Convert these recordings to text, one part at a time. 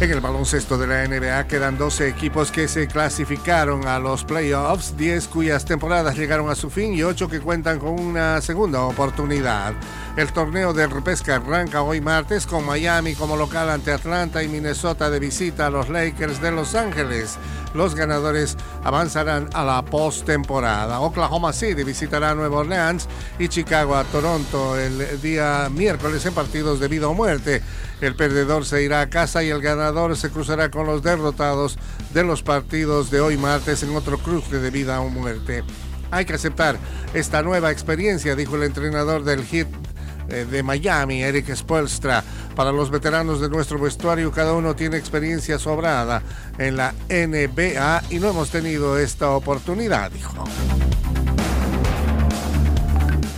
En el baloncesto de la NBA quedan 12 equipos que se clasificaron a los playoffs, 10 cuyas temporadas llegaron a su fin y 8 que cuentan con una segunda oportunidad. El torneo de repesca arranca hoy martes con Miami como local ante Atlanta y Minnesota de visita a los Lakers de Los Ángeles. Los ganadores avanzarán a la postemporada. Oklahoma City visitará a Nueva Orleans y Chicago a Toronto el día miércoles en partidos de vida o muerte. El perdedor se irá a casa y el ganador se cruzará con los derrotados de los partidos de hoy martes en otro cruce de vida o muerte. Hay que aceptar esta nueva experiencia, dijo el entrenador del Hit eh, de Miami, Eric Spoelstra. Para los veteranos de nuestro vestuario, cada uno tiene experiencia sobrada en la NBA y no hemos tenido esta oportunidad, dijo.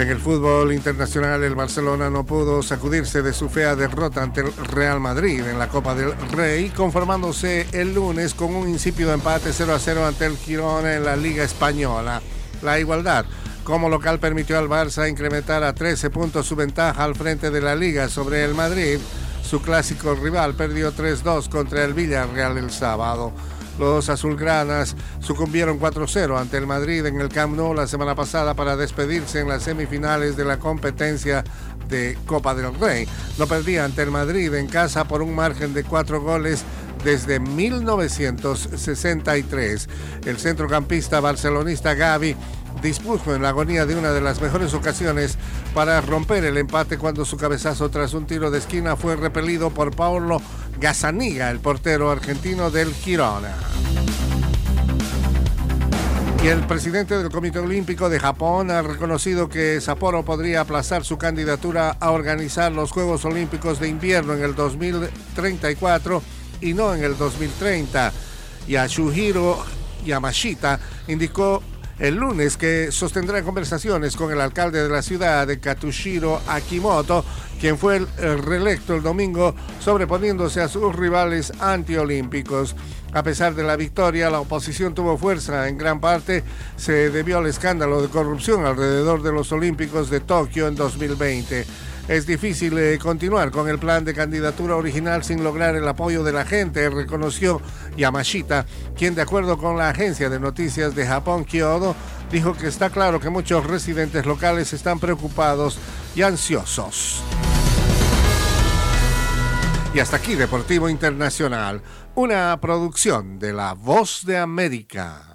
En el fútbol internacional, el Barcelona no pudo sacudirse de su fea derrota ante el Real Madrid en la Copa del Rey, conformándose el lunes con un insípido empate 0 a 0 ante el Girona en la Liga Española. La igualdad como local permitió al Barça incrementar a 13 puntos su ventaja al frente de la liga sobre el Madrid. Su clásico rival perdió 3-2 contra el Villarreal el sábado. Los azulgranas sucumbieron 4-0 ante el Madrid en el Camp Nou la semana pasada para despedirse en las semifinales de la competencia de Copa del Rey. No perdía ante el Madrid en casa por un margen de cuatro goles desde 1963. El centrocampista barcelonista Gavi dispuso en la agonía de una de las mejores ocasiones para romper el empate cuando su cabezazo tras un tiro de esquina fue repelido por Paulo Gazzaniga, el portero argentino del Girona. Y el presidente del Comité Olímpico de Japón ha reconocido que Sapporo podría aplazar su candidatura a organizar los Juegos Olímpicos de Invierno en el 2034 y no en el 2030. Yashuhiro Yamashita indicó el lunes que sostendrá conversaciones con el alcalde de la ciudad Katushiro Akimoto, quien fue el reelecto el domingo sobreponiéndose a sus rivales antiolímpicos. A pesar de la victoria, la oposición tuvo fuerza. En gran parte se debió al escándalo de corrupción alrededor de los Olímpicos de Tokio en 2020. Es difícil eh, continuar con el plan de candidatura original sin lograr el apoyo de la gente, reconoció Yamashita, quien de acuerdo con la agencia de noticias de Japón, Kyodo, dijo que está claro que muchos residentes locales están preocupados y ansiosos. Y hasta aquí Deportivo Internacional, una producción de La Voz de América.